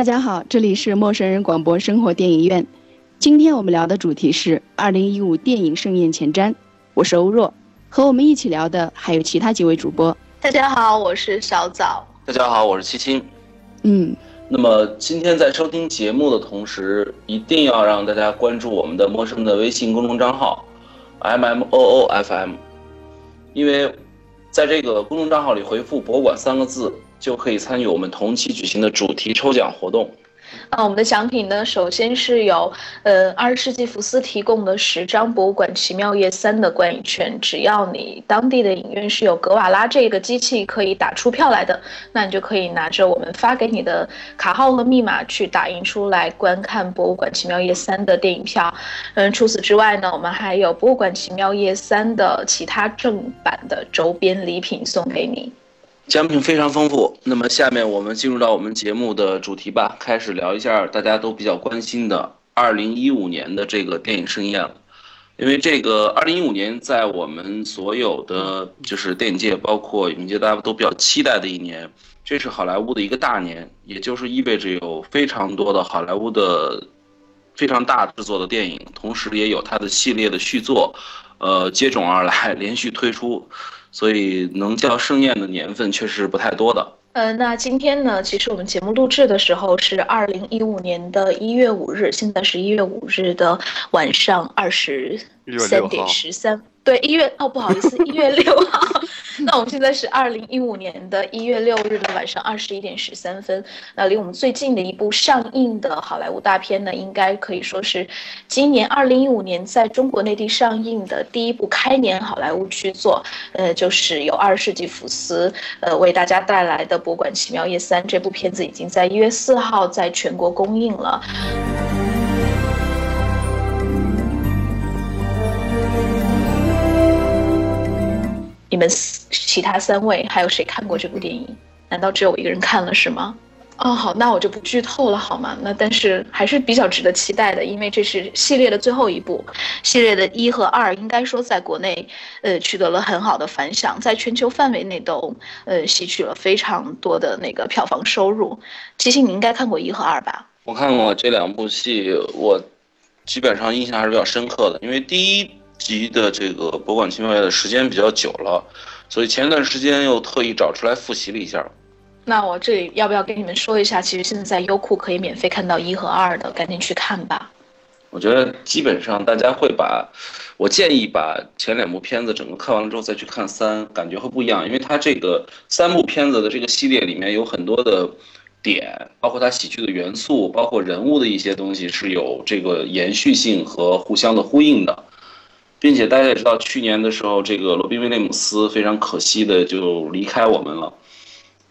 大家好，这里是陌生人广播生活电影院。今天我们聊的主题是二零一五电影盛宴前瞻。我是欧若，和我们一起聊的还有其他几位主播。大家好，我是小枣。大家好，我是七七。嗯，那么今天在收听节目的同时，一定要让大家关注我们的陌生的微信公众账号 M M O O F M，因为在这个公众账号里回复“博物馆”三个字。就可以参与我们同期举行的主题抽奖活动。啊，我们的奖品呢，首先是有，呃，二十世纪福斯提供的十张博物馆奇妙夜三的观影券，只要你当地的影院是有格瓦拉这个机器可以打出票来的，那你就可以拿着我们发给你的卡号和密码去打印出来观看博物馆奇妙夜三的电影票。嗯，除此之外呢，我们还有博物馆奇妙夜三的其他正版的周边礼品送给你。奖品非常丰富，那么下面我们进入到我们节目的主题吧，开始聊一下大家都比较关心的二零一五年的这个电影盛宴了。因为这个二零一五年在我们所有的就是电影界，包括影界，大家都比较期待的一年，这是好莱坞的一个大年，也就是意味着有非常多的好莱坞的非常大制作的电影，同时也有它的系列的续作，呃，接踵而来，连续推出。所以能叫盛宴的年份确实不太多的。呃，那今天呢，其实我们节目录制的时候是二零一五年的一月五日，现在是一月五日的晚上二十三点十三。对，一月哦，不好意思，一月六号。那我们现在是二零一五年的一月六日的晚上二十一点十三分。那离我们最近的一部上映的好莱坞大片呢，应该可以说是今年二零一五年在中国内地上映的第一部开年好莱坞巨作。呃，就是由二十世纪福斯呃为大家带来的《博物馆奇妙夜三》这部片子，已经在一月四号在全国公映了。你们其他三位还有谁看过这部电影？难道只有我一个人看了是吗？哦，好，那我就不剧透了，好吗？那但是还是比较值得期待的，因为这是系列的最后一部，系列的一和二应该说在国内，呃，取得了很好的反响，在全球范围内都，呃，吸取了非常多的那个票房收入。其实你应该看过一和二吧？我看过这两部戏，我基本上印象还是比较深刻的，因为第一。集的这个博物馆奇妙夜的时间比较久了，所以前一段时间又特意找出来复习了一下。那我这里要不要跟你们说一下？其实现在在优酷可以免费看到一和二的，赶紧去看吧。我觉得基本上大家会把，我建议把前两部片子整个看完了之后再去看三，感觉会不一样，因为它这个三部片子的这个系列里面有很多的点，包括它喜剧的元素，包括人物的一些东西是有这个延续性和互相的呼应的。并且大家也知道，去年的时候，这个罗宾威廉姆斯非常可惜的就离开我们了。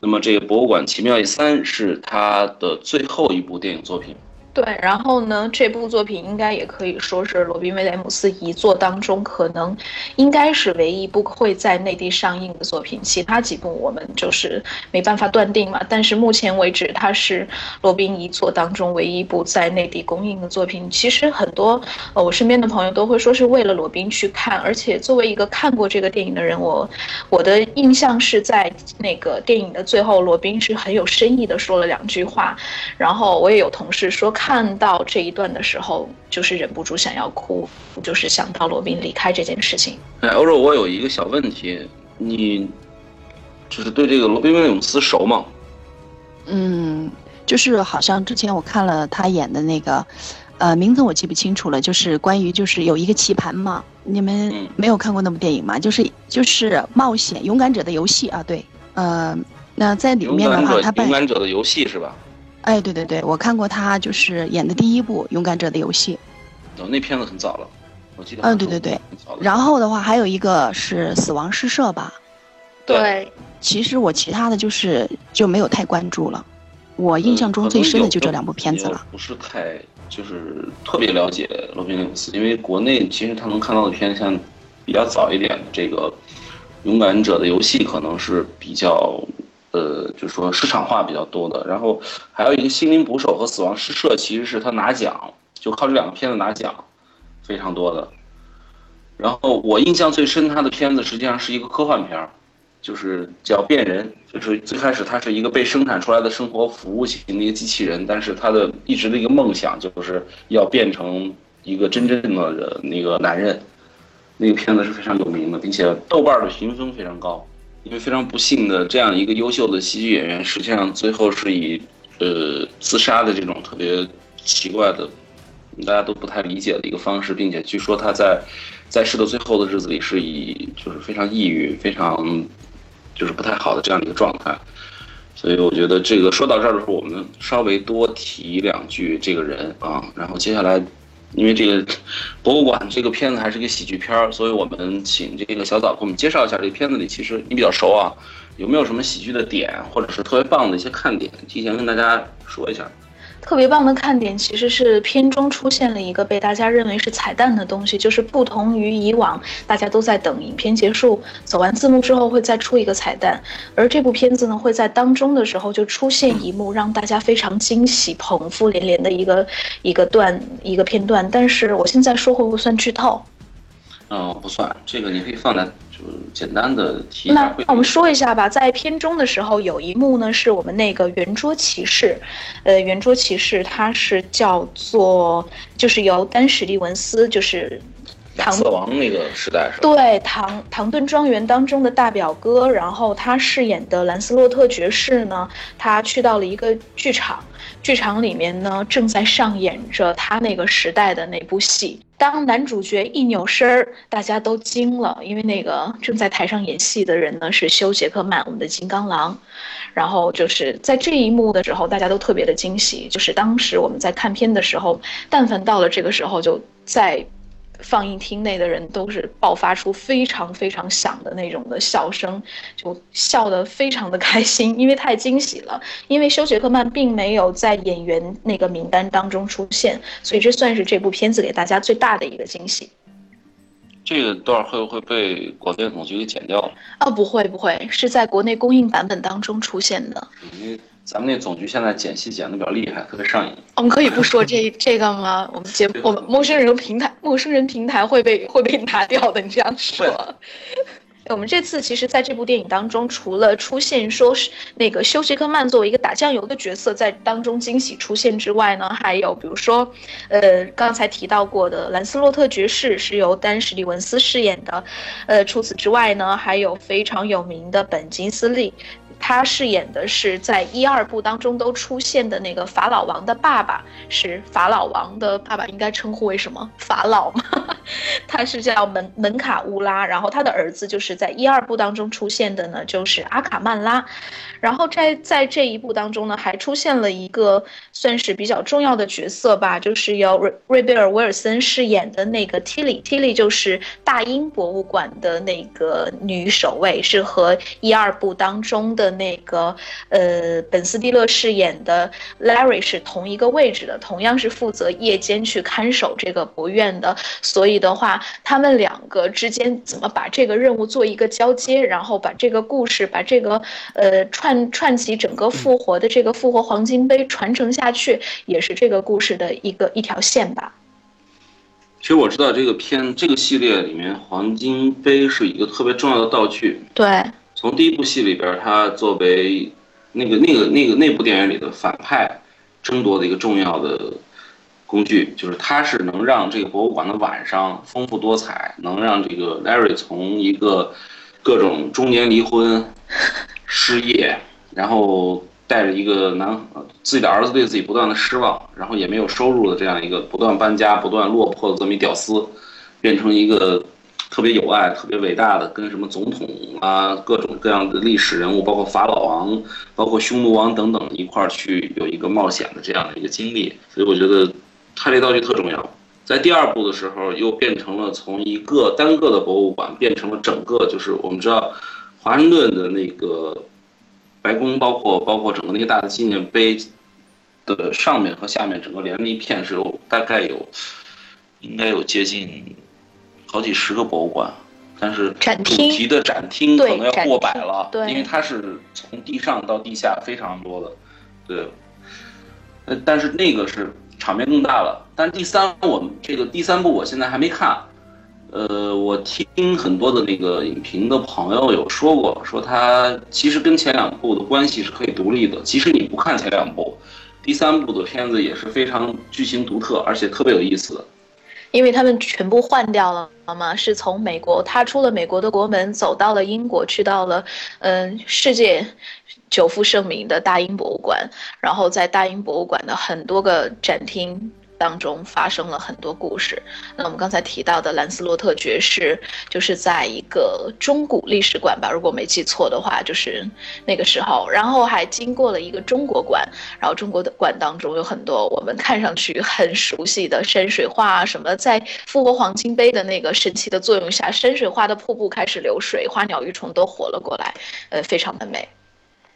那么，这个《博物馆奇妙夜三》是他的最后一部电影作品。对，然后呢，这部作品应该也可以说是罗宾威廉姆斯遗作当中，可能应该是唯一不会在内地上映的作品。其他几部我们就是没办法断定嘛。但是目前为止，它是罗宾遗作当中唯一一部在内地公映的作品。其实很多呃我身边的朋友都会说是为了罗宾去看，而且作为一个看过这个电影的人，我我的印象是在那个电影的最后，罗宾是很有深意的说了两句话。然后我也有同事说。看到这一段的时候，就是忍不住想要哭，就是想到罗宾离开这件事情。哎，欧若，我有一个小问题，你就是对这个罗宾威廉姆斯熟吗？嗯，就是好像之前我看了他演的那个，呃，名字我记不清楚了，就是关于就是有一个棋盘嘛，你们没有看过那部电影吗？就是就是冒险勇敢者的游戏啊，对，呃，那在里面的话，他扮勇敢者的游戏是吧？哎，对对对，我看过他就是演的第一部《勇敢者的游戏》，哦，那片子很早了，我记得。嗯，对对对。然后的话，还有一个是《死亡诗社》吧？对。其实我其他的就是就没有太关注了，我印象中最深的就这两部片子了。不是太就是特别了解罗宾威廉姆斯，因为国内其实他能看到的片像比较早一点的这个《勇敢者的游戏》可能是比较。呃，就是说市场化比较多的，然后还有一个《心灵捕手》和《死亡诗社》，其实是他拿奖，就靠这两个片子拿奖，非常多的。然后我印象最深他的片子实际上是一个科幻片儿，就是叫变人，就是最开始他是一个被生产出来的生活服务型的一个机器人，但是他的一直的一个梦想就是要变成一个真正的那个男人。那个片子是非常有名的，并且豆瓣的评分非常高。因为非常不幸的，这样一个优秀的喜剧演员，实际上最后是以呃自杀的这种特别奇怪的，大家都不太理解的一个方式，并且据说他在在世的最后的日子里是以就是非常抑郁、非常就是不太好的这样的一个状态。所以我觉得这个说到这儿的时候，我们稍微多提两句这个人啊，然后接下来。因为这个博物馆这个片子还是个喜剧片儿，所以我们请这个小枣给我们介绍一下这个片子里，其实你比较熟啊，有没有什么喜剧的点，或者是特别棒的一些看点，提前跟大家说一下。特别棒的看点其实是片中出现了一个被大家认为是彩蛋的东西，就是不同于以往大家都在等影片结束走完字幕之后会再出一个彩蛋，而这部片子呢会在当中的时候就出现一幕让大家非常惊喜、捧腹连连的一个一个段一个片段，但是我现在说会不会算剧透？嗯，不算，这个你可以放在就。简单的提那那我们说一下吧，在片中的时候有一幕呢，是我们那个圆桌骑士，呃，圆桌骑士他是叫做，就是由丹史蒂文斯，就是唐瑟王那个时代是吧？对，唐唐顿庄园当中的大表哥，然后他饰演的兰斯洛特爵士呢，他去到了一个剧场。剧场里面呢，正在上演着他那个时代的那部戏。当男主角一扭身儿，大家都惊了，因为那个正在台上演戏的人呢是休·杰克曼，我们的金刚狼。然后就是在这一幕的时候，大家都特别的惊喜。就是当时我们在看片的时候，但凡到了这个时候，就在。放映厅内的人都是爆发出非常非常响的那种的笑声，就笑得非常的开心，因为太惊喜了。因为休·杰克曼并没有在演员那个名单当中出现，所以这算是这部片子给大家最大的一个惊喜。这个段会不会被广电总局给剪掉了？啊，不会不会，是在国内公映版本当中出现的。咱们那总局现在剪戏剪的比较厉害，特别上瘾。我们可以不说这这个吗？我们节目我们陌生人平台陌生人平台会被会被拿掉的。你这样说，我们这次其实在这部电影当中，除了出现说是那个休杰克曼作为一个打酱油的角色在当中惊喜出现之外呢，还有比如说，呃，刚才提到过的兰斯洛特爵士是由丹史蒂文斯饰演的，呃，除此之外呢，还有非常有名的本金斯利。他饰演的是在一二部当中都出现的那个法老王的爸爸，是法老王的爸爸，应该称呼为什么？法老吗？他是叫门门卡乌拉，然后他的儿子就是在一二部当中出现的呢，就是阿卡曼拉。然后在在这一部当中呢，还出现了一个算是比较重要的角色吧，就是由瑞瑞贝尔·威尔森饰演的那个 Tilly，Tilly 就是大英博物馆的那个女守卫，是和一二部当中的那个呃本斯蒂勒饰演的 Larry 是同一个位置的，同样是负责夜间去看守这个博院的。所以的话，他们两个之间怎么把这个任务做一个交接，然后把这个故事，把这个呃串。串串起整个复活的这个复活黄金杯传承下去，也是这个故事的一个一条线吧。其实我知道这个片这个系列里面，黄金杯是一个特别重要的道具。对，从第一部戏里边，他作为那个那个那个那部电影里的反派争夺的一个重要的工具，就是它是能让这个博物馆的晚上丰富多彩，能让这个 Larry 从一个各种中年离婚。失业，然后带着一个男自己的儿子对自己不断的失望，然后也没有收入的这样一个不断搬家、不断落魄的这么一屌丝，变成一个特别有爱、特别伟大的，跟什么总统啊、各种各样的历史人物，包括法老王、包括匈奴王等等一块儿去有一个冒险的这样的一个经历。所以我觉得他这道具特重要。在第二部的时候，又变成了从一个单个的博物馆变成了整个，就是我们知道。华盛顿的那个白宫，包括包括整个那个大的纪念碑的上面和下面，整个连了一片，是有大概有应该有接近好几十个博物馆，但是主题的展厅可能要过百了，因为它是从地上到地下非常多的，对。呃，但是那个是场面更大了。但第三，我们这个第三部我现在还没看。呃，我听很多的那个影评的朋友有说过，说它其实跟前两部的关系是可以独立的。即使你不看前两部，第三部的片子也是非常剧情独特，而且特别有意思的。因为他们全部换掉了嘛，是从美国踏出了美国的国门，走到了英国，去到了嗯世界久负盛名的大英博物馆，然后在大英博物馆的很多个展厅。当中发生了很多故事。那我们刚才提到的兰斯洛特爵士，就是在一个中古历史馆吧，如果没记错的话，就是那个时候。然后还经过了一个中国馆，然后中国的馆当中有很多我们看上去很熟悉的山水画啊什么，在复活黄金杯的那个神奇的作用下，山水画的瀑布开始流水，花鸟鱼虫都活了过来，呃，非常的美。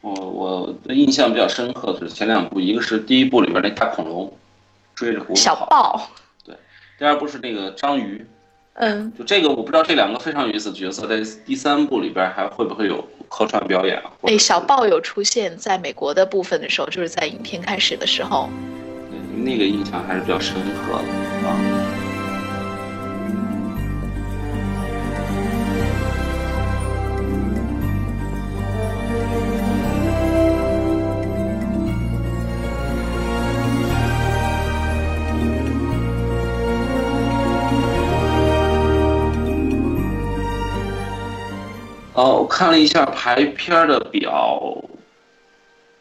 我我的印象比较深刻的是前两部，一个是第一部里边那大恐龙。追着狐狸小豹，对，第二部是那个章鱼，嗯，就这个我不知道这两个非常有意思的角色在第三部里边还会不会有客串表演啊？哎，小豹有出现在美国的部分的时候，就是在影片开始的时候，那个印象还是比较深刻的啊。哦，我看了一下排片的表，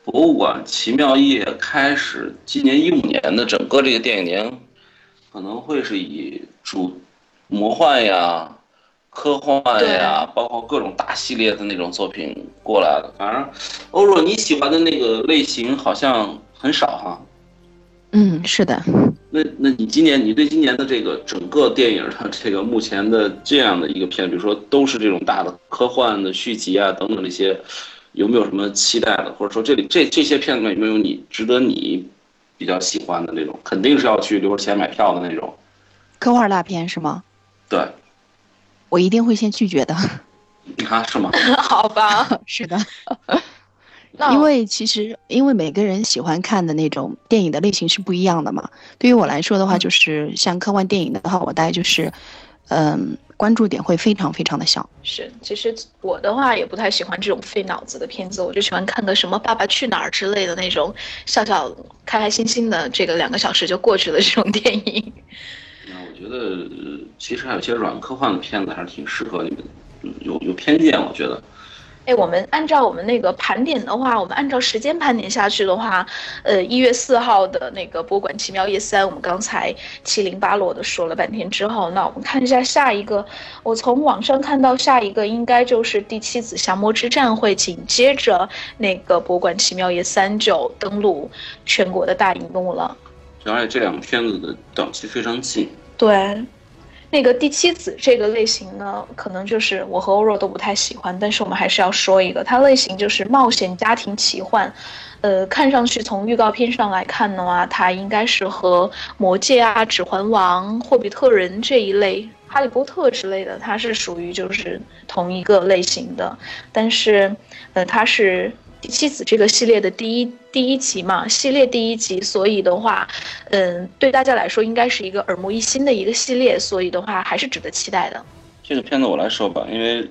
博物馆奇妙夜开始，今年一五年的整个这个电影年，可能会是以主魔幻呀、科幻呀，包括各种大系列的那种作品过来的。反正欧若你喜欢的那个类型好像很少哈。嗯，是的。那那你今年你对今年的这个整个电影的这个目前的这样的一个片，比如说都是这种大的科幻的续集啊等等这些，有没有什么期待的？或者说这里这这些片子里有没有你值得你比较喜欢的那种？肯定是要去留着钱买票的那种。科幻大片是吗？对。我一定会先拒绝的。你看是吗？好吧，是的。因为其实，因为每个人喜欢看的那种电影的类型是不一样的嘛。对于我来说的话，就是像科幻电影的话，我大概就是，嗯，关注点会非常非常的小。是，其实我的话也不太喜欢这种费脑子的片子，我就喜欢看个什么《爸爸去哪儿》之类的那种，笑笑开开心心的，这个两个小时就过去了这种电影。那我觉得，其实还有些软科幻的片子还是挺适合你们，有有偏见，我觉得。哎，我们按照我们那个盘点的话，我们按照时间盘点下去的话，呃，一月四号的那个博物馆奇妙夜三，我们刚才七零八落的说了半天之后，那我们看一下下一个，我从网上看到下一个应该就是第七子降魔之战会紧接着那个博物馆奇妙夜三就登陆全国的大荧幕了，而且这两个片子的档期非常近，对。那个第七子这个类型呢，可能就是我和欧若都不太喜欢，但是我们还是要说一个，它类型就是冒险家庭奇幻，呃，看上去从预告片上来看的话，它应该是和魔戒啊、指环王、霍比特人这一类、哈利波特之类的，它是属于就是同一个类型的，但是，呃，它是。第七子这个系列的第一第一集嘛，系列第一集，所以的话，嗯，对大家来说应该是一个耳目一新的一个系列，所以的话还是值得期待的。这个片子我来说吧，因为，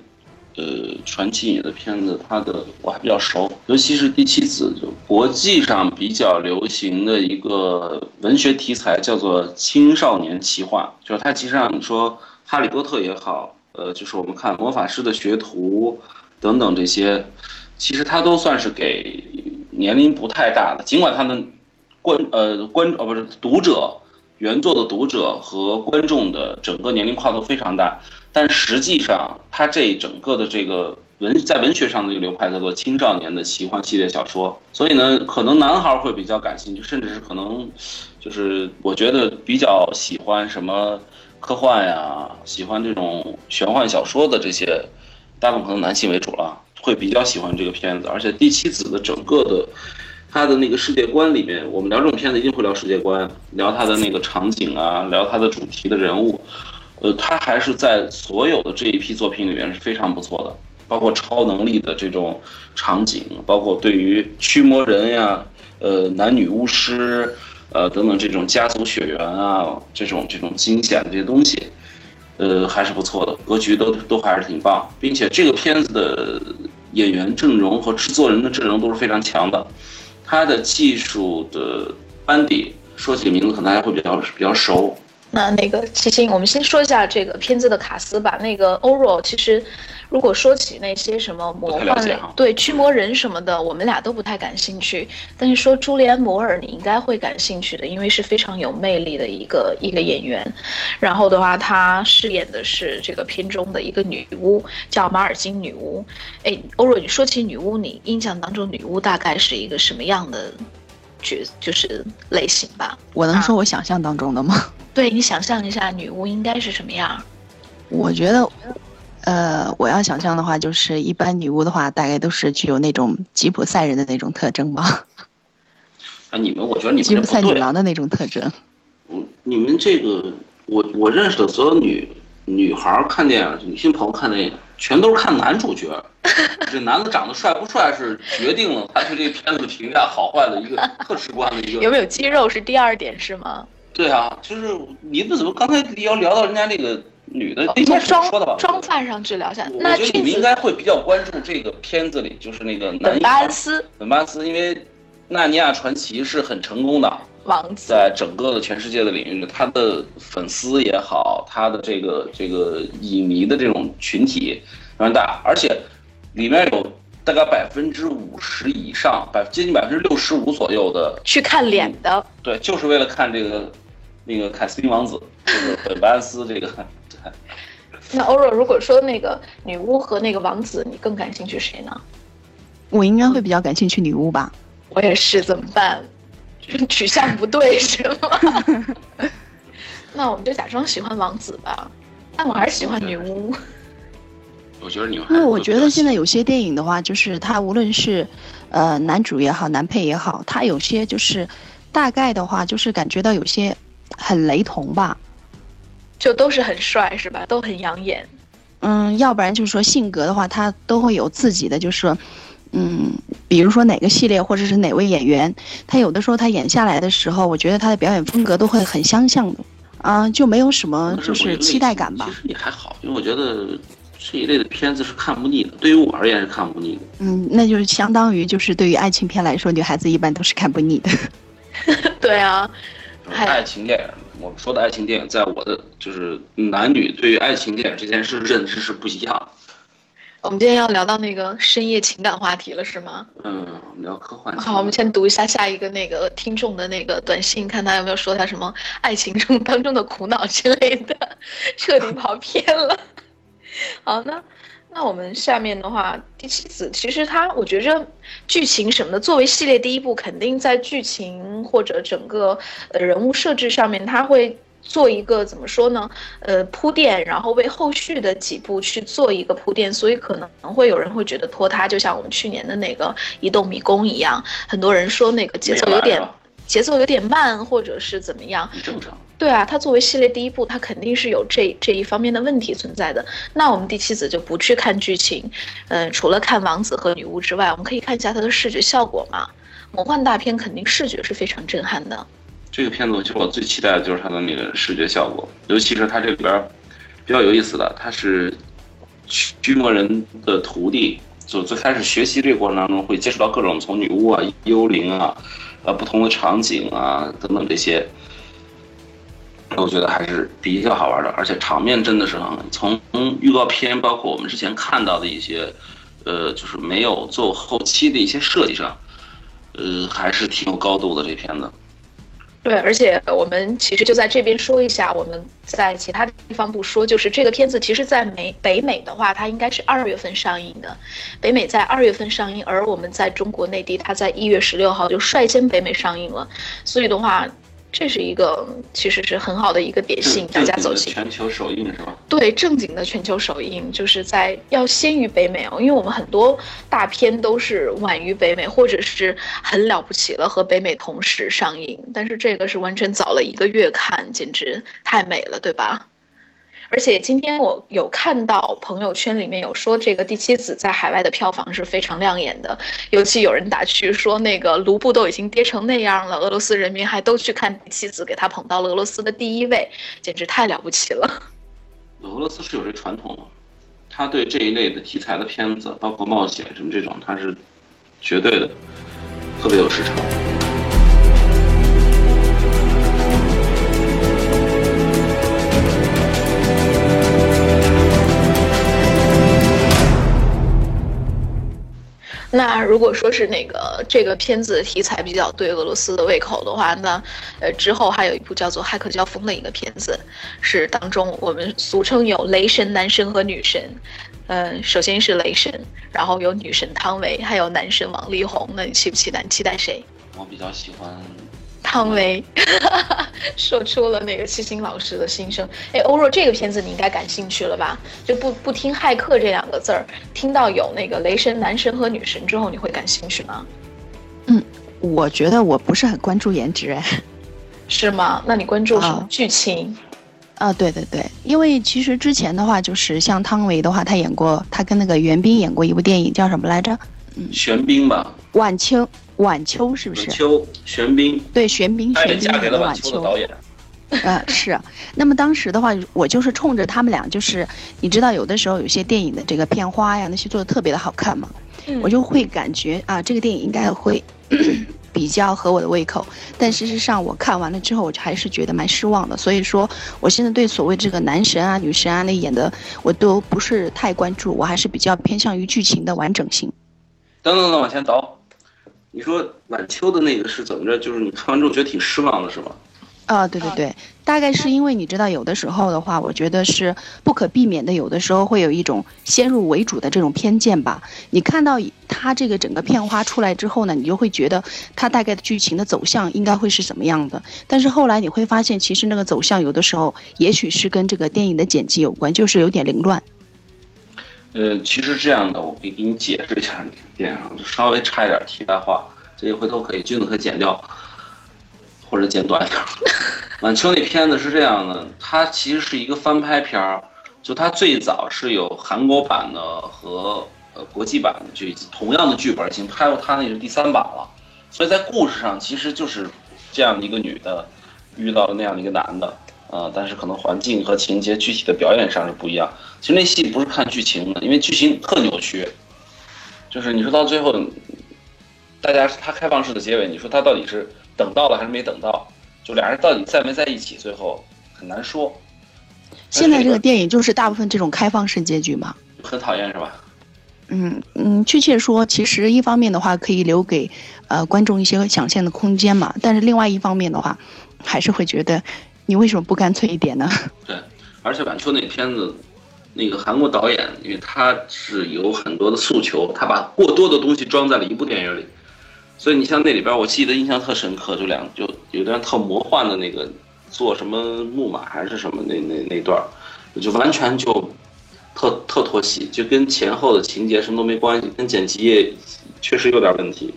呃，传奇影的片子，它的我还比较熟，尤其是第七子，就国际上比较流行的一个文学题材，叫做青少年奇幻，就是它其实上你说哈利波特也好，呃，就是我们看魔法师的学徒等等这些。其实它都算是给年龄不太大的，尽管他们观呃观哦不是读者原作的读者和观众的整个年龄跨度非常大，但实际上它这整个的这个文在文学上的这个流派叫做青少年的奇幻系列小说，所以呢，可能男孩会比较感兴趣，甚至是可能就是我觉得比较喜欢什么科幻呀，喜欢这种玄幻小说的这些，大部分可能男性为主了。会比较喜欢这个片子，而且第七子的整个的，他的那个世界观里面，我们聊这种片子一定会聊世界观，聊他的那个场景啊，聊他的主题的人物，呃，他还是在所有的这一批作品里面是非常不错的，包括超能力的这种场景，包括对于驱魔人呀，呃，男女巫师，呃，等等这种家族血缘啊，这种这种惊险的这些东西。呃，还是不错的，格局都都还是挺棒，并且这个片子的演员阵容和制作人的阵容都是非常强的，他的技术的班底，说起名字可能大家会比较比较熟。那那个七星，我们先说一下这个片子的卡斯吧。那个欧若，其实如果说起那些什么魔幻类，对驱魔人什么的，我们俩都不太感兴趣。但是说朱莉安·摩尔，你应该会感兴趣的，因为是非常有魅力的一个一个演员。然后的话，她饰演的是这个片中的一个女巫，叫马尔金女巫。哎，欧若，你说起女巫，你印象当中女巫大概是一个什么样的角，就是类型吧？我能说我想象当中的吗？对你想象一下，女巫应该是什么样？我觉得，呃，我要想象的话，就是一般女巫的话，大概都是具有那种吉普赛人的那种特征吧。啊，你们，我觉得你们吉普赛女郎的那种特征。嗯，你们这个，我我认识的所有女女孩看电影，女性朋友看电影，全都是看男主角。这男的长得帅不帅，是决定了他对这片子评价好坏的一个 特直观的一个。有没有肌肉是第二点，是吗？对啊，就是你们怎么刚才要聊到人家那个女的，应该妆说的吧？妆范上治疗下，我觉得你们应该会比较关注这个片子里，就是那个男巴恩斯。本巴恩斯，因为《纳尼亚传奇》是很成功的，王子在整个的全世界的领域，他的粉丝也好，他的这个这个影迷的这种群体非常大，而且里面有。大概百分之五十以上，百接近百分之六十五左右的去看脸的，对，就是为了看这个那个凯斯汀王子，这个本巴恩斯这个。那欧若，如果说那个女巫和那个王子，你更感兴趣谁呢？我应该会比较感兴趣女巫吧。我也是，怎么办？取向不对是吗？那我们就假装喜欢王子吧，但我还是喜欢女巫。我觉得你，因为我觉得现在有些电影的话，就是它无论是，呃，男主也好，男配也好，他有些就是，大概的话就是感觉到有些很雷同吧，就都是很帅是吧？都很养眼。嗯，要不然就是说性格的话，他都会有自己的，就是，嗯，比如说哪个系列或者是哪位演员，他有的时候他演下来的时候，我觉得他的表演风格都会很相像的，啊，就没有什么就是期待感吧。其实也还好，因为我觉得。这一类的片子是看不腻的，对于我而言是看不腻的。嗯，那就是相当于就是对于爱情片来说，女孩子一般都是看不腻的。对啊，爱情电影，我们说的爱情电影，在我的就是男女对于爱情电影这件事认知是不一样。我们今天要聊到那个深夜情感话题了，是吗？嗯，聊科幻。好，我们先读一下下一个那个听众的那个短信，看他有没有说他什么爱情中 当中的苦恼之类的，彻底跑偏了。好，那那我们下面的话，第七子其实它，我觉着剧情什么的，作为系列第一部，肯定在剧情或者整个呃人物设置上面，它会做一个怎么说呢？呃，铺垫，然后为后续的几部去做一个铺垫，所以可能会有人会觉得拖沓，就像我们去年的那个《移动迷宫》一样，很多人说那个节奏有点。节奏有点慢，或者是怎么样？正常。对啊，它作为系列第一部，它肯定是有这这一方面的问题存在的。那我们第七子就不去看剧情，嗯，除了看王子和女巫之外，我们可以看一下它的视觉效果嘛。魔幻大片肯定视觉是非常震撼的。这个片子其实我最期待的就是它的那个视觉效果，尤其是它这里边比较有意思的，它是驱魔人的徒弟，就最开始学习这个过程当中会接触到各种从女巫啊、幽灵啊。呃，不同的场景啊，等等这些，我觉得还是比较好玩的，而且场面真的是很。从预告片，包括我们之前看到的一些，呃，就是没有做后期的一些设计上，呃，还是挺有高度的这片子。对，而且我们其实就在这边说一下，我们在其他地方不说，就是这个片子其实，在美北美的话，它应该是二月份上映的，北美在二月份上映，而我们在中国内地，它在一月十六号就率先北美上映了，所以的话。这是一个其实是很好的一个点性，大家走进全球首映是吧？对，正经的全球首映，就是在要先于北美哦，因为我们很多大片都是晚于北美，或者是很了不起了和北美同时上映，但是这个是完全早了一个月看，简直太美了，对吧？而且今天我有看到朋友圈里面有说这个《第七子》在海外的票房是非常亮眼的，尤其有人打趣说那个卢布都已经跌成那样了，俄罗斯人民还都去看《第七子》，给他捧到了俄罗斯的第一位，简直太了不起了。俄罗斯是有这传统的，他对这一类的题材的片子，包括冒险什么这种，他是绝对的特别有市场。那如果说是那个这个片子题材比较对俄罗斯的胃口的话，那呃之后还有一部叫做《骇客交锋》的一个片子，是当中我们俗称有雷神男神和女神，嗯，首先是雷神，然后有女神汤唯，还有男神王力宏，那你期不期待？期待谁？我比较喜欢。汤唯 说出了那个七星老师的心声。哎，欧若，这个片子你应该感兴趣了吧？就不不听骇客这两个字儿，听到有那个雷神男神和女神之后，你会感兴趣吗？嗯，我觉得我不是很关注颜值，哎，是吗？那你关注什么剧情？啊，对对对，因为其实之前的话，就是像汤唯的话，她演过，她跟那个袁冰演过一部电影，叫什么来着？嗯，玄冰吧。晚秋。晚秋是不是？秋玄彬对玄彬，玄彬嫁给了晚秋的导演。呃，是。那么当时的话，我就是冲着他们俩，就是你知道，有的时候有些电影的这个片花呀，那些做的特别的好看嘛，我就会感觉啊，这个电影应该会 比较合我的胃口。但事实上，我看完了之后，我还是觉得蛮失望的。所以说，我现在对所谓这个男神啊、女神啊那演的，我都不是太关注，我还是比较偏向于剧情的完整性。等等等，往前走。你说晚秋的那个是怎么着？就是你看完之后觉得挺失望的，是吧？啊，对对对，大概是因为你知道，有的时候的话，我觉得是不可避免的，有的时候会有一种先入为主的这种偏见吧。你看到他这个整个片花出来之后呢，你就会觉得他大概的剧情的走向应该会是什么样的。但是后来你会发现，其实那个走向有的时候也许是跟这个电影的剪辑有关，就是有点凌乱。呃，其实这样的，我可以给你解释一下电影，就稍微差一点题外话，这一回头可以君子可以剪掉，或者剪短一点。晚秋那片子是这样的，它其实是一个翻拍片儿，就它最早是有韩国版的和呃国际版的，就同样的剧本已经拍过，它那是第三版了。所以在故事上其实就是这样的一个女的遇到了那样的一个男的。啊，但是可能环境和情节具体的表演上是不一样。其实那戏不是看剧情的，因为剧情特扭曲。就是你说到最后，大家他开放式的结尾，你说他到底是等到了还是没等到？就俩人到底在没在一起？最后很难说。现在这个电影就是大部分这种开放式结局嘛？很讨厌是吧？嗯嗯，确切说，其实一方面的话可以留给呃观众一些想象的空间嘛，但是另外一方面的话，还是会觉得。你为什么不干脆一点呢？对，而且晚秋那片子，那个韩国导演，因为他是有很多的诉求，他把过多的东西装在了一部电影里，所以你像那里边，我记得印象特深刻，就两就有段特魔幻的那个做什么木马还是什么那那那段，就完全就特特脱戏，就跟前后的情节什么都没关系，跟剪辑也确实有点问题，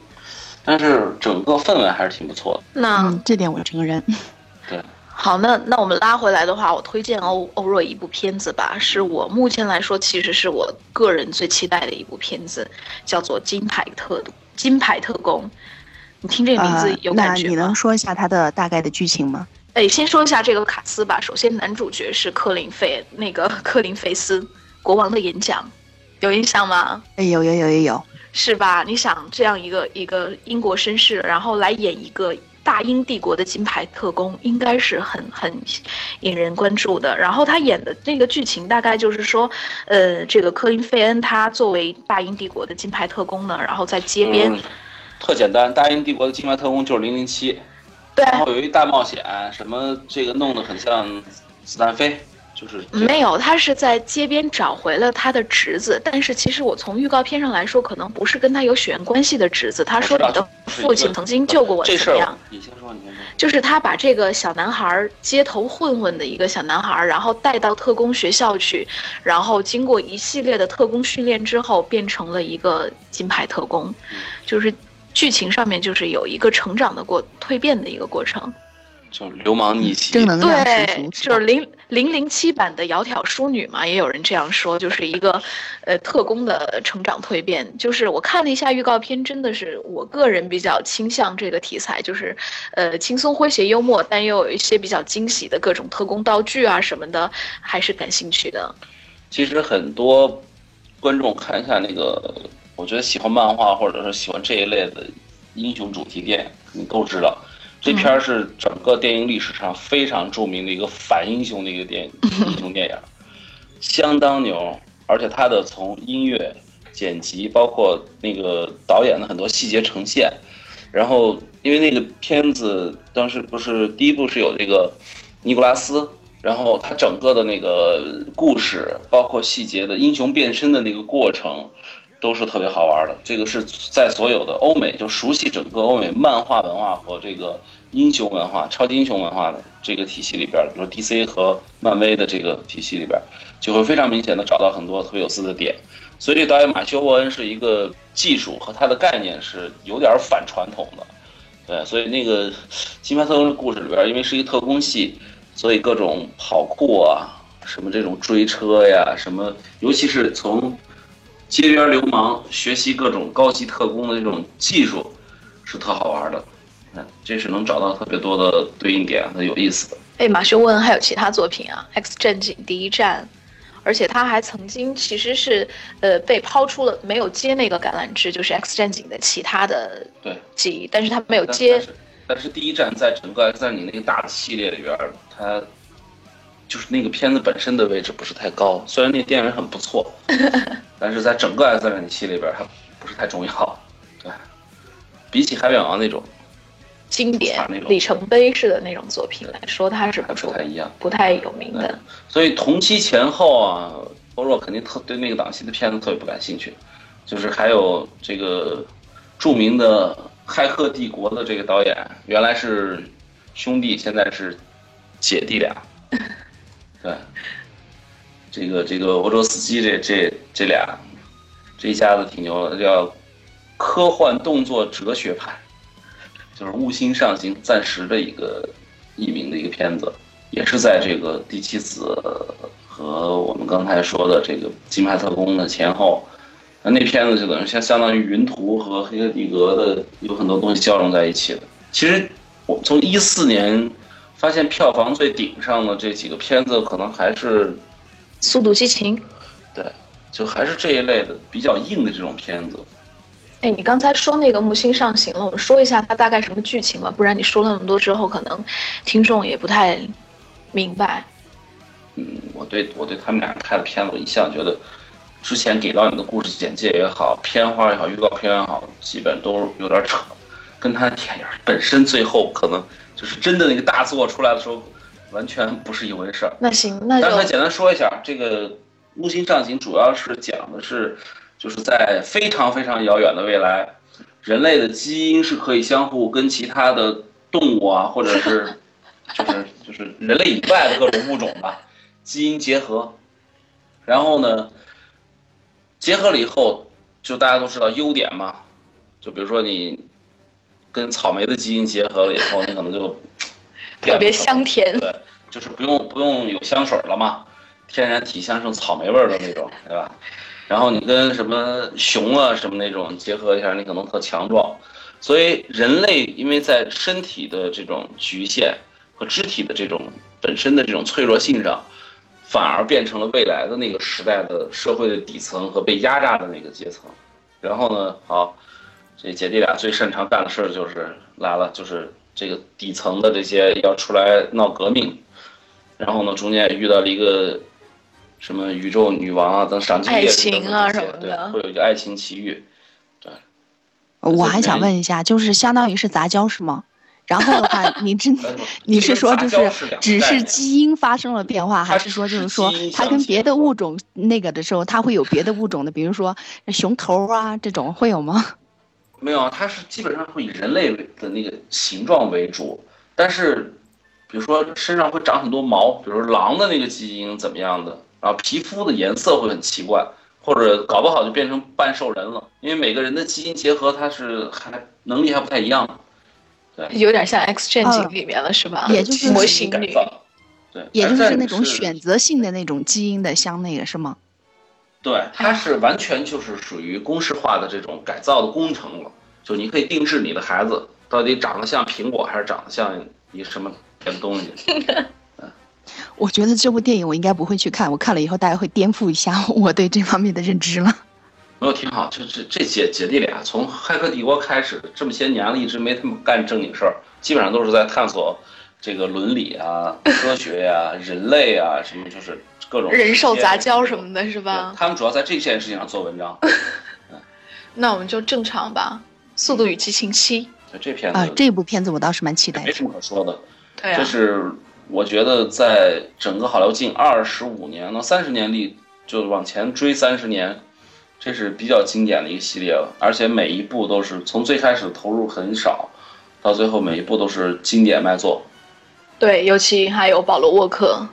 但是整个氛围还是挺不错的。那这点我承认。对。好，那那我们拉回来的话，我推荐欧欧若一部片子吧，是我目前来说其实是我个人最期待的一部片子，叫做《金牌特金牌特工》。你听这个名字有感觉吗？那你能说一下它的大概的剧情吗？哎，先说一下这个卡斯吧。首先，男主角是克林费那个克林费斯，《国王的演讲》，有印象吗？哎，有有有有有，是吧？你想这样一个一个英国绅士，然后来演一个。大英帝国的金牌特工应该是很很引人关注的。然后他演的那个剧情大概就是说，呃，这个科林费恩他作为大英帝国的金牌特工呢，然后在街边，特简单，大英帝国的金牌特工就是零零七，对，然后有一大冒险，什么这个弄得很像子弹飞。就是没有，他是在街边找回了他的侄子，但是其实我从预告片上来说，可能不是跟他有血缘关系的侄子。他说你的父亲曾经救过我，怎么样？你先说，你先说。就是他把这个小男孩，街头混混的一个小男孩，然后带到特工学校去，然后经过一系列的特工训练之后，变成了一个金牌特工。就是剧情上面就是有一个成长的过蜕变的一个过程。就是流氓逆袭，正能对，就是零零零七版的窈窕淑女嘛，也有人这样说，就是一个呃特工的成长蜕变。就是我看了一下预告片，真的是我个人比较倾向这个题材，就是呃轻松诙谐幽默，但又有一些比较惊喜的各种特工道具啊什么的，还是感兴趣的。其实很多观众看一下那个，我觉得喜欢漫画或者是喜欢这一类的英雄主题电影，你都知道，这片儿是整个电影历史上非常著名的一个反英雄的一个电影 英雄电影，相当牛，而且它的从音乐、剪辑，包括那个导演的很多细节呈现，然后因为那个片子当时不是第一部是有这个尼古拉斯。然后它整个的那个故事，包括细节的英雄变身的那个过程，都是特别好玩的。这个是在所有的欧美就熟悉整个欧美漫画文化和这个英雄文化、超级英雄文化的这个体系里边，比如 DC 和漫威的这个体系里边，就会非常明显的找到很多特别有意思的点。所以这导演马修·沃恩是一个技术和他的概念是有点反传统的，对，所以那个《金牌特工》的故事里边，因为是一个特工戏。所以各种跑酷啊，什么这种追车呀，什么，尤其是从街边流氓学习各种高级特工的这种技术，是特好玩的。嗯，这是能找到特别多的对应点，很有意思的。哎，马修·沃恩还有其他作品啊，《X 战警：第一战》，而且他还曾经其实是呃被抛出了没有接那个橄榄枝，就是《X 战警》的其他的对记忆，但是他没有接。但是第一站在整个 X 战警那个大的系列里边，它就是那个片子本身的位置不是太高。虽然那电影很不错，但是在整个 S 战警系列里边，它不是太重要。对，比起海扁王那种经典里程碑式的那种作品来说，它是不太一样，不太有名的。所以同期前后啊，欧若肯定特对那个档期的片子特别不感兴趣。就是还有这个著名的。《骇客帝国》的这个导演原来是兄弟，现在是姐弟俩。对，这个这个欧洲斯基这这这俩，这一家子挺牛的，叫科幻动作哲学派，就是《悟星上行》暂时的一个译名的一个片子，也是在这个《第七子》和我们刚才说的这个《金牌特工》的前后。那那片子就等于相相当于云图和黑客帝国的有很多东西交融在一起的。其实我从一四年发现票房最顶上的这几个片子，可能还是《速度激情》。对，就还是这一类的比较硬的这种片子。哎，你刚才说那个木星上行了，我们说一下它大概什么剧情吧，不然你说了那么多之后，可能听众也不太明白。嗯，我对我对他们俩拍的片子，我一向觉得。之前给到你的故事简介也好，片花也好，预告片也好，基本都有点扯，跟他的电影本身最后可能就是真的那个大作出来的时候，完全不是一回事儿。那行，那就简单说一下，这个《木星上行》主要是讲的是，就是在非常非常遥远的未来，人类的基因是可以相互跟其他的动物啊，或者是 就是就是人类以外的各种物种吧，基因结合，然后呢？结合了以后，就大家都知道优点嘛，就比如说你跟草莓的基因结合了以后，你可能就特别香甜。对，就是不用不用有香水了嘛，天然体香，剩草莓味儿的那种，对吧？然后你跟什么熊啊什么那种结合一下，你可能特强壮。所以人类因为在身体的这种局限和肢体的这种本身的这种脆弱性上。反而变成了未来的那个时代的社会的底层和被压榨的那个阶层，然后呢，好，这姐弟俩最擅长干的事儿就是来了，就是这个底层的这些要出来闹革命，然后呢，中间也遇到了一个什么宇宙女王啊等赏金猎人啊什么的，对，会有一个爱情奇遇，对。我还想问一下，就是相当于是杂交是吗？然后的话，你真 你是说就是只是基因发生了变化，还是说就是说它跟别的物种那个的时候，它会有别的物种的，比如说熊头啊这种会有吗？没有，它是基本上会以人类的那个形状为主，但是比如说身上会长很多毛，比如狼的那个基因怎么样的，然后皮肤的颜色会很奇怪，或者搞不好就变成半兽人了，因为每个人的基因结合它是还能力还不太一样。对，有点像《X 战警》里面了，是吧？也就是模型女，对，也就是那种选择性的那种基因的像那个是吗？对，它是完全就是属于公式化的这种改造的工程了，就你可以定制你的孩子到底长得像苹果还是长得像一什么什么东西。我觉得这部电影我应该不会去看，我看了以后大概会颠覆一下我对这方面的认知了。没有挺好，就这这姐姐弟俩从《骇客帝国》开始，这么些年了，一直没他们干正经事儿，基本上都是在探索这个伦理啊、科学呀、人类啊什么，就是各种人兽杂交什么的，是吧？他们主要在这件事情上做文章。那我们就正常吧，《速度与激情七》。这片子啊，这部片子我倒是蛮期待的。没什么可说的，对啊，这是我觉得在整个好莱坞近二十五年到三十年里，就往前追三十年。这是比较经典的一个系列了，而且每一部都是从最开始投入很少，到最后每一部都是经典卖座。对，尤其还有保罗沃克，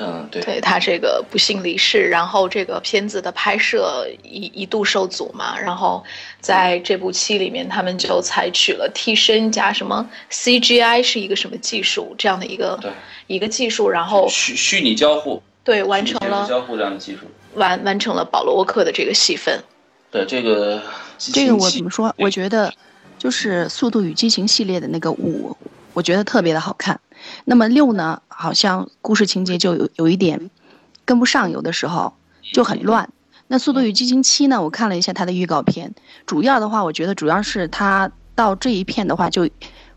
嗯，对，对他这个不幸离世，然后这个片子的拍摄一一度受阻嘛，然后在这部戏里面，他们就采取了替身加什么 CGI 是一个什么技术这样的一个一个技术，然后虚虚拟交互，对，完成了交互这样的技术。完完成了保罗沃克的这个戏份，对这个这个我怎么说？我觉得就是《速度与激情》系列的那个五，我觉得特别的好看。那么六呢，好像故事情节就有有一点跟不上，有的时候就很乱。那《速度与激情七》呢，我看了一下它的预告片，主要的话，我觉得主要是它到这一片的话，就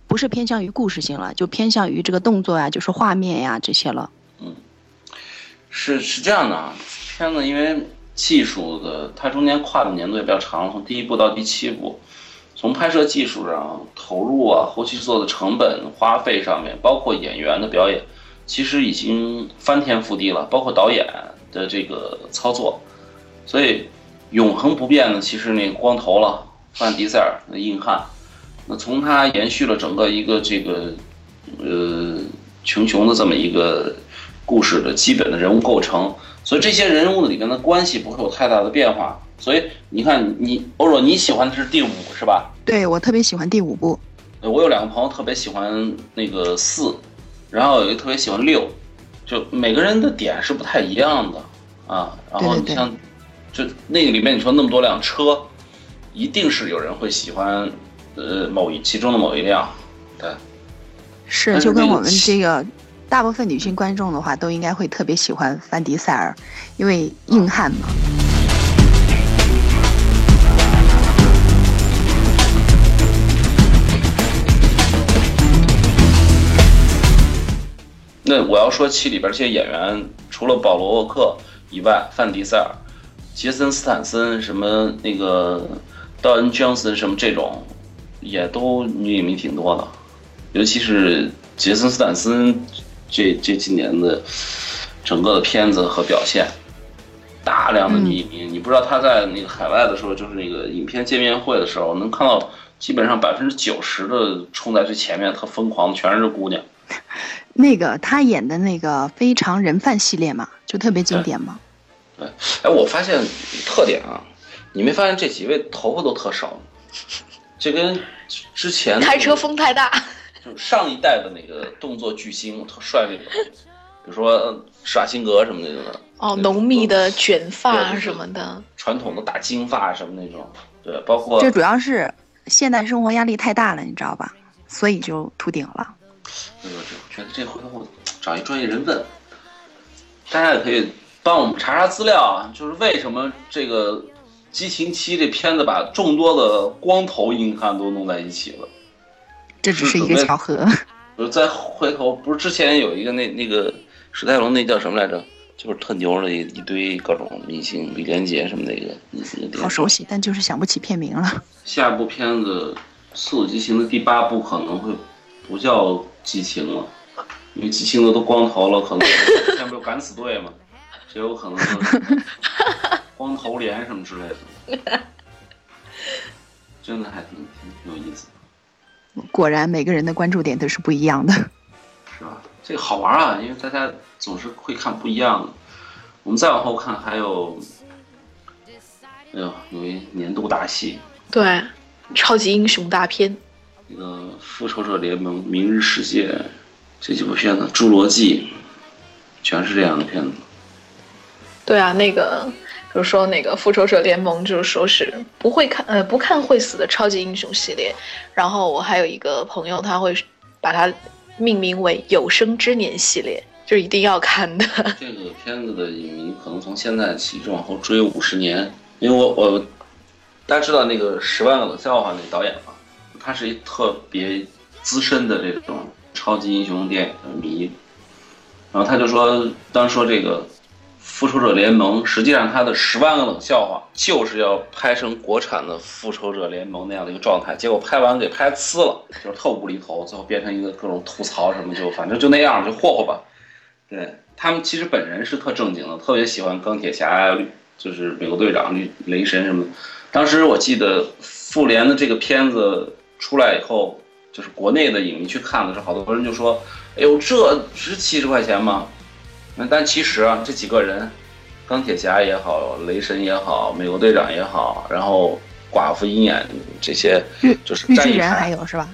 不是偏向于故事性了，就偏向于这个动作呀，就是画面呀这些了。嗯，是是这样的啊。片子因为技术的，它中间跨的年度也比较长，从第一部到第七部，从拍摄技术上投入啊，后期制作的成本花费上面，包括演员的表演，其实已经翻天覆地了，包括导演的这个操作，所以永恒不变的，其实那个光头了范迪塞尔那硬汉，那从他延续了整个一个这个呃穷穷的这么一个故事的基本的人物构成。所以这些人物里面的关系不会有太大的变化。所以你看，你欧若你喜欢的是第五是吧？对，我特别喜欢第五部。我有两个朋友特别喜欢那个四，然后有一个特别喜欢六，就每个人的点是不太一样的啊。然后你像，就那个里面你说那么多辆车，一定是有人会喜欢呃某一其中的某一辆，对。是，就跟我们这个。大部分女性观众的话，都应该会特别喜欢范迪塞尔，因为硬汉嘛。那我要说，戏里边这些演员，除了保罗沃克以外，范迪塞尔、杰森斯坦森什么那个道恩· o 森什么这种，也都女影迷挺多的，尤其是杰森斯坦森。这这几年的整个的片子和表现，大量的女影迷，你不知道他在那个海外的时候，就是那个影片见面会的时候，能看到基本上百分之九十的冲在最前面，特疯狂的全是姑娘。那个他演的那个《非常人贩》系列嘛，就特别经典嘛。对，哎，我发现特点啊，你没发现这几位头发都特少？这跟之前开车风太大。就是上一代的那个动作巨星，特帅那种，比如说施瓦辛格什么那种的。哦，浓密的卷发什么的，传统的大金发什么那种，对，包括。这主要是现代生活压力太大了，你知道吧？所以就秃顶了。哎呦，这觉得这回头我找一专业人问，大家也可以帮我们查查资料啊，就是为什么这个《激情七》这片子把众多的光头硬汉都弄在一起了。这只是一个巧合。我，再回头，不是之前有一个那那个史泰龙那叫什么来着？就是特牛的一一堆各种明星，李连杰什么那个。好熟悉，但就是想不起片名了。下部片子《速度激情》的第八部可能会不叫激情了，因为激情的都光头了，可能 像不有敢死队嘛，这有可能 光头连什么之类的。真的还挺挺有意思。果然，每个人的关注点都是不一样的，是吧？这个好玩啊，因为大家总是会看不一样的。我们再往后看，还有，哎呦，有一年度大戏，对，超级英雄大片，那个《复仇者联盟》《明日世界》这几部片子，《侏罗纪》，全是这样的片子。对啊，那个比如说那个《复仇者联盟》，就是说是不会看呃不看会死的超级英雄系列。然后我还有一个朋友，他会把它命名为有生之年系列，就是一定要看的。这个片子的影迷可能从现在起就往后追五十年，因为我我大家知道那个《十万个冷笑话》那导演吗？他是一特别资深的这种超级英雄电影的迷，然后他就说，当时说这个《复仇者联盟》，实际上他的《十万个冷笑话》就是要拍成国产的《复仇者联盟》那样的一个状态，结果拍完给拍呲了，就是特无厘头，最后变成一个各种吐槽什么，就反正就那样，就霍霍吧。对他们其实本人是特正经的，特别喜欢钢铁侠，就是美国队长、雷神什么的。当时我记得复联的这个片子。出来以后，就是国内的影迷去看的时候，好多人就说：“哎呦，这值七十块钱吗？”那但其实啊，这几个人，钢铁侠也好，雷神也好，美国队长也好，然后寡妇鹰眼这些，就是绿巨人还有是吧？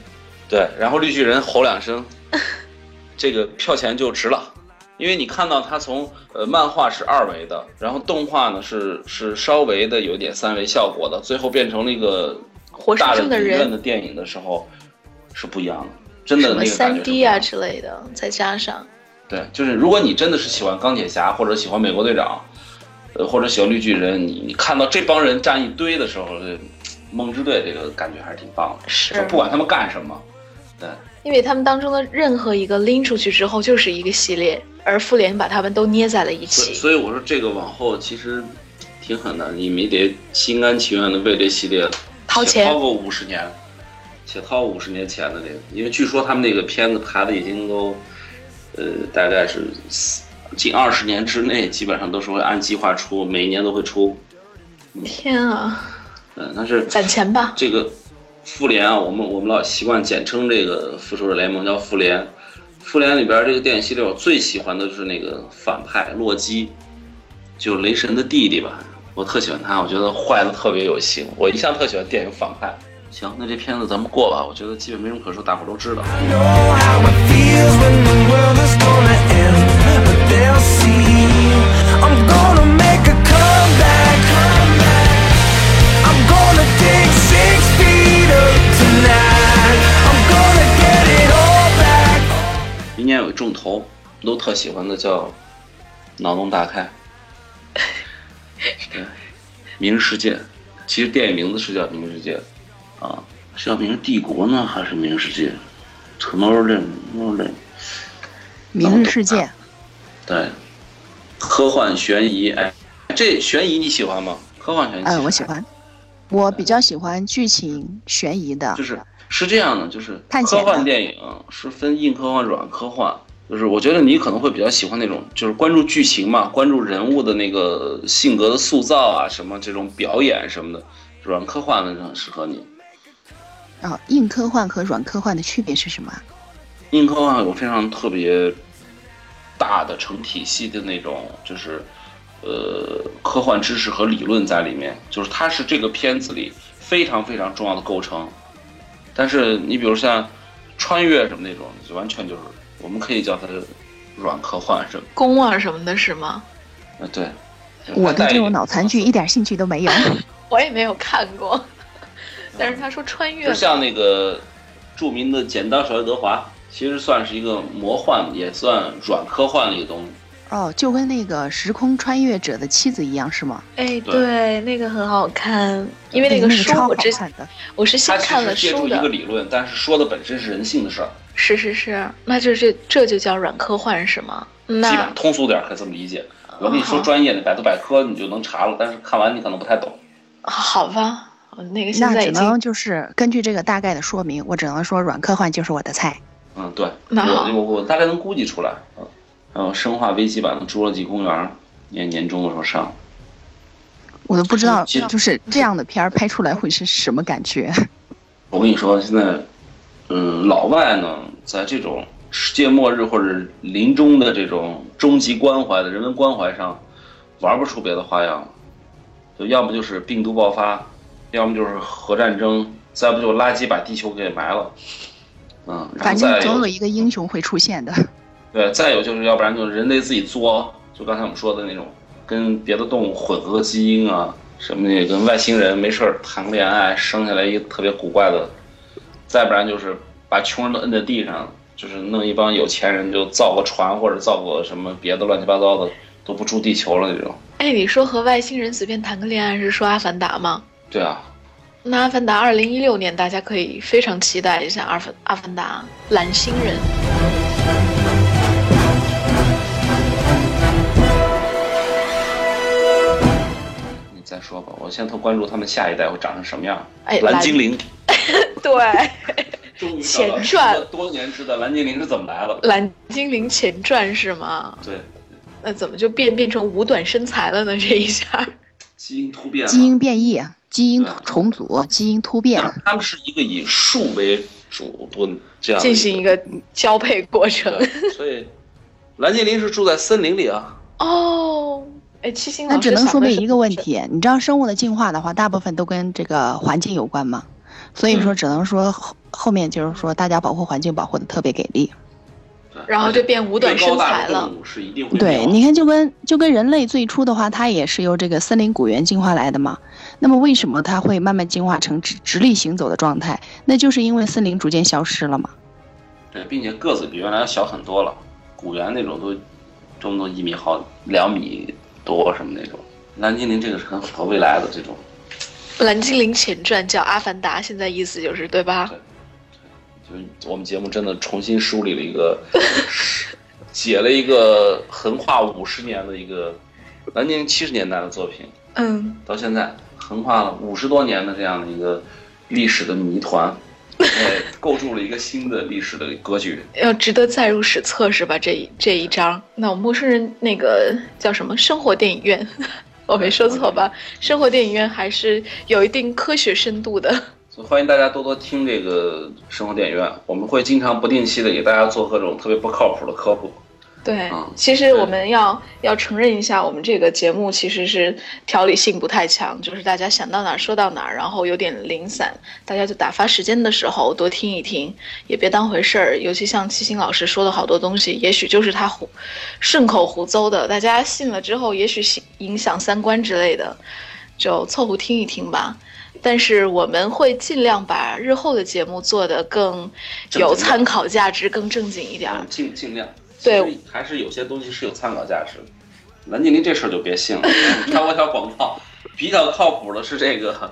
对，然后绿巨人吼两声，这个票钱就值了，因为你看到他从呃漫画是二维的，然后动画呢是是稍微的有点三维效果的，最后变成了一个。大的影院的电影的时候是不一样的，真的那个三 D 啊之类的，再加上，对，就是如果你真的是喜欢钢铁侠或者喜欢美国队长，呃，或者喜欢绿巨人，你你看到这帮人站一堆的时候，梦之队这个感觉还是挺棒的。是，不管他们干什么，对，因为他们当中的任何一个拎出去之后就是一个系列，而复联把他们都捏在了一起。所以我说这个往后其实挺狠的，你们得心甘情愿的为这系列。掏钱，掏个五十年，且掏五十年前的这个，因为据说他们那个片子拍的已经都，呃，大概是近二十年之内，基本上都是会按计划出，每一年都会出。天啊！嗯，但是攒钱吧。这个复联啊，我们我们老习惯简称这个复仇者联盟叫复联。复联里边这个电影系列，我最喜欢的就是那个反派洛基，就雷神的弟弟吧。我特喜欢他，我觉得坏的特别有型。我一向特喜欢电影反派。行，那这片子咱们过吧。我觉得基本没什么可说，大伙都知道。明年有一重头，都特喜欢的叫脑洞大开。对，《明日世界》，其实电影名字是叫《明日世界》，啊，是叫《明日帝国》呢，还是《明日世界》？Tomorrowland，Tomorrowland，《明日世界》。对，科幻悬疑，哎，这悬疑你喜欢吗？科幻悬疑？嗯，我喜欢，我比较喜欢剧情悬疑的。就是是这样的，就是科幻电影是分硬科幻、软科幻。就是我觉得你可能会比较喜欢那种，就是关注剧情嘛，关注人物的那个性格的塑造啊，什么这种表演什么的，软科幻的很适合你。哦，硬科幻和软科幻的区别是什么？硬科幻有非常特别大的成体系的那种，就是呃科幻知识和理论在里面，就是它是这个片子里非常非常重要的构成。但是你比如像穿越什么那种，就完全就是。我们可以叫它软科幻，是宫啊什么的，是吗？啊，对。我对这种脑残剧一点兴趣都没有。我也没有看过，但是他说穿越，就像那个著名的《剪刀手爱德华》，其实算是一个魔幻，也算软科幻的一个东西。哦，就跟那个时空穿越者的妻子一样，是吗？哎，对，那个很好看，因为那个书我之前我是先看了书的。一个理论，但是说的本身是人性的事儿。是是是，那就这这就叫软科幻是吗？基本上通俗点可以这么理解。我跟你说专业的百度百科你就能查了，但是看完你可能不太懂。好吧，那个现在只能就是根据这个大概的说明，我只能说软科幻就是我的菜。嗯，对，我我我大概能估计出来。嗯，还有生化危机版的《侏罗纪公园》，年年终的时候上。我都不知道，就是这样的片儿拍出来会是什么感觉。我跟你说，现在。嗯，老外呢，在这种世界末日或者临终的这种终极关怀的人文关怀上，玩不出别的花样，就要么就是病毒爆发，要么就是核战争、再不就垃圾把地球给埋了。嗯，反正总有一个英雄会出现的。对，再有就是要不然就是人类自己作，就刚才我们说的那种，跟别的动物混合基因啊，什么的，跟外星人没事儿谈个恋爱，生下来一个特别古怪的。再不然就是把穷人都摁在地上，就是弄一帮有钱人就造个船或者造个什么别的乱七八糟的，都不住地球了那种。哎，你说和外星人随便谈个恋爱是说《阿凡达》吗？对啊。那《阿凡达》二零一六年，大家可以非常期待一下《阿凡阿凡达》蓝星人。你再说吧，我现在特关注他们下一代会长成什么样。哎，蓝精灵。对。前传。多年知道蓝精灵是怎么来的？蓝精灵前传是吗？对。那怎么就变变成五短身材了呢？这一下。基因突变。基因变异。基因重组、基因突变，他们是一个以树为主的这样进行一个交配过程。所以，蓝精灵是住在森林里啊。哦，哎，七星那只能说明一个问题，你知道生物的进化的话，大部分都跟这个环境有关嘛。所以说，只能说后后面就是说，大家保护环境保护的特别给力。然后就变五短身材了。对，你看，就跟就跟人类最初的话，它也是由这个森林古猿进化来的嘛。那么为什么它会慢慢进化成直直立行走的状态？那就是因为森林逐渐消失了嘛。对，并且个子比原来要小很多了。古猿那种都，这么多一米好两米多什么那种。蓝精灵这个是很符合未来的这种。蓝精灵前传叫《阿凡达》，现在意思就是对吧？对，就我们节目真的重新梳理了一个，写了一个横跨五十年的一个蓝精灵七十年代的作品。嗯，到现在。横跨了五十多年的这样的一个历史的谜团，哎，构筑了一个新的历史的格局，要值得载入史册是吧？这一这一章，那我陌生人那个叫什么生活电影院，我没说错吧？生活电影院还是有一定科学深度的，所以欢迎大家多多听这个生活电影院，我们会经常不定期的给大家做各种特别不靠谱的科普。对，其实我们要要承认一下，我们这个节目其实是条理性不太强，就是大家想到哪儿说到哪儿，然后有点零散，大家就打发时间的时候多听一听，也别当回事儿。尤其像七星老师说的好多东西，也许就是他胡顺口胡诌的，大家信了之后，也许影响三观之类的，就凑合听一听吧。但是我们会尽量把日后的节目做得更有参考价值，更正经一点，尽尽量。对，还是有些东西是有参考价值的。蓝精灵这事儿就别信了，插播条广告。比较靠谱的是这个，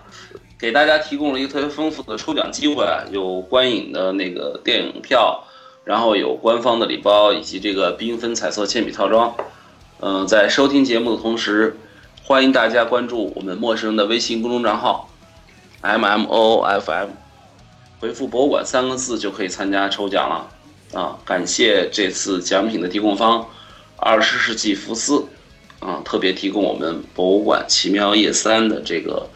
给大家提供了一个特别丰富的抽奖机会，有观影的那个电影票，然后有官方的礼包以及这个缤纷彩色铅笔套装。嗯，在收听节目的同时，欢迎大家关注我们陌生人的微信公众账号 M M O O F M，回复“博物馆”三个字就可以参加抽奖了。啊，感谢这次奖品的提供方，二十世纪福斯，啊，特别提供我们博物馆奇妙夜三的这个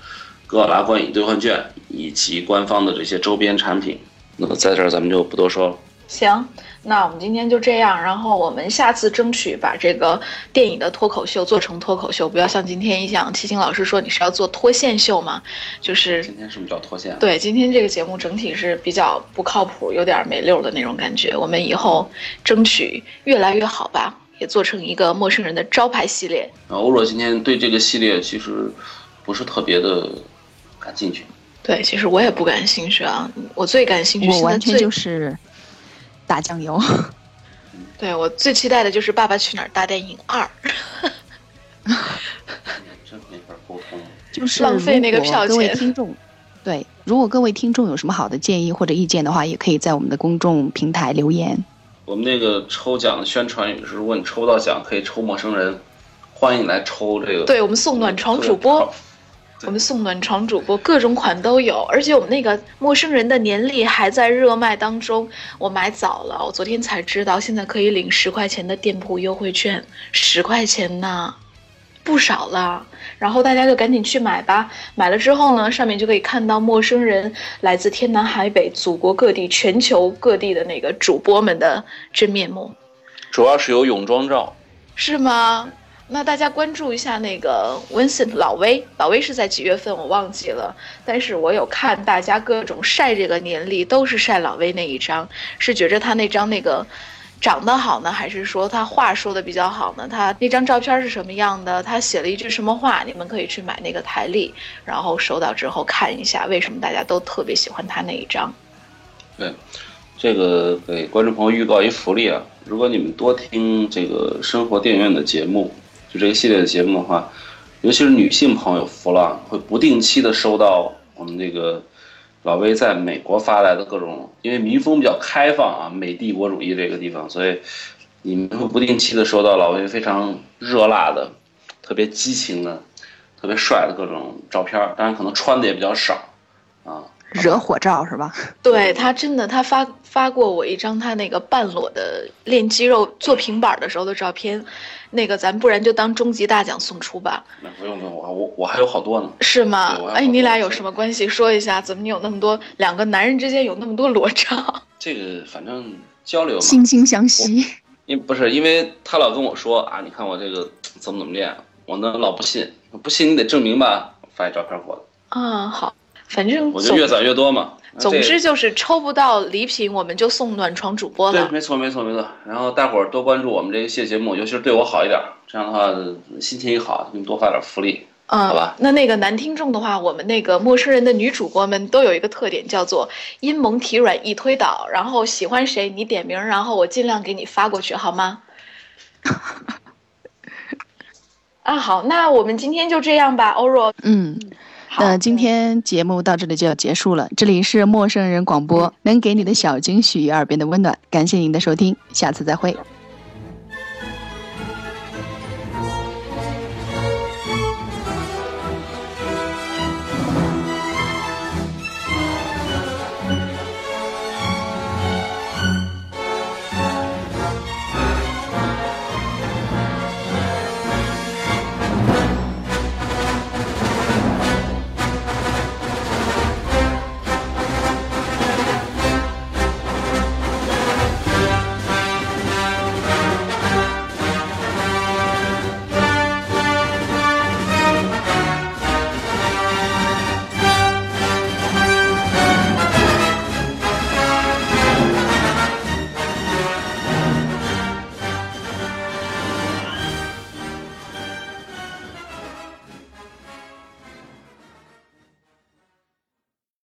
哥瓦拉观影兑换券以及官方的这些周边产品。那么在这儿咱们就不多说了。行，那我们今天就这样，然后我们下次争取把这个电影的脱口秀做成脱口秀，不要像今天一样。七星老师说你是要做脱线秀嘛？就是今天什么叫脱线？对，今天这个节目整体是比较不靠谱，有点没溜的那种感觉。我们以后争取越来越好吧，也做成一个陌生人的招牌系列。啊，欧若今天对这个系列其实不是特别的感兴趣。对，其实我也不感兴趣啊，我最感兴趣，我完全就是。打酱油，对我最期待的就是《爸爸去哪儿》大电影二。真没法沟通，就是浪费那个票钱。各位听众，对，如果各位听众有什么好的建议或者意见的话，也可以在我们的公众平台留言。我们那个抽奖的宣传语是：如果你抽到奖，可以抽陌生人，欢迎来抽这个。对我们送暖床主播。我们送暖床主播各种款都有，而且我们那个陌生人的年历还在热卖当中。我买早了，我昨天才知道，现在可以领十块钱的店铺优惠券，十块钱呢，不少了。然后大家就赶紧去买吧。买了之后呢，上面就可以看到陌生人来自天南海北、祖国各地、全球各地的那个主播们的真面目。主要是有泳装照，是吗？那大家关注一下那个 Vincent 老威，老威是在几月份我忘记了，但是我有看大家各种晒这个年历，都是晒老威那一张，是觉着他那张那个长得好呢，还是说他话说的比较好呢？他那张照片是什么样的？他写了一句什么话？你们可以去买那个台历，然后收到之后看一下，为什么大家都特别喜欢他那一张？对，这个给观众朋友预告一福利啊，如果你们多听这个生活电影院的节目。就这个系列的节目的话，尤其是女性朋友福了，会不定期的收到我们这个老魏在美国发来的各种，因为民风比较开放啊，美帝国主义这个地方，所以你们会不定期的收到老魏非常热辣的、特别激情的、特别帅的各种照片当然可能穿的也比较少啊。惹火照是吧？对他真的，他发发过我一张他那个半裸的练肌肉做平板的时候的照片，那个咱不然就当终极大奖送出吧。那不用不用，我我我还有好多呢。是吗？哎，你俩有什么关系？说一下，怎么你有那么多两个男人之间有那么多裸照？这个反正交流嘛，惺惺相惜。因不是因为他老跟我说啊，你看我这个怎么怎么练，我呢老不信，不信你得证明吧，发一照片过来。啊，好。反正我就越攒越多嘛。总之就是抽不到礼品，我们就送暖床主播了。对，没错，没错，没错。然后大伙儿多关注我们这个系列节目，尤其是对我好一点，这样的话心情一好，给你多发点福利，嗯好吧？那那个男听众的话，我们那个陌生人的女主播们都有一个特点，叫做阴萌体软易推倒。然后喜欢谁你点名，然后我尽量给你发过去，好吗？啊，好，那我们今天就这样吧，欧若。嗯。那今天节目到这里就要结束了。这里是陌生人广播，能给你的小惊喜与耳边的温暖。感谢您的收听，下次再会。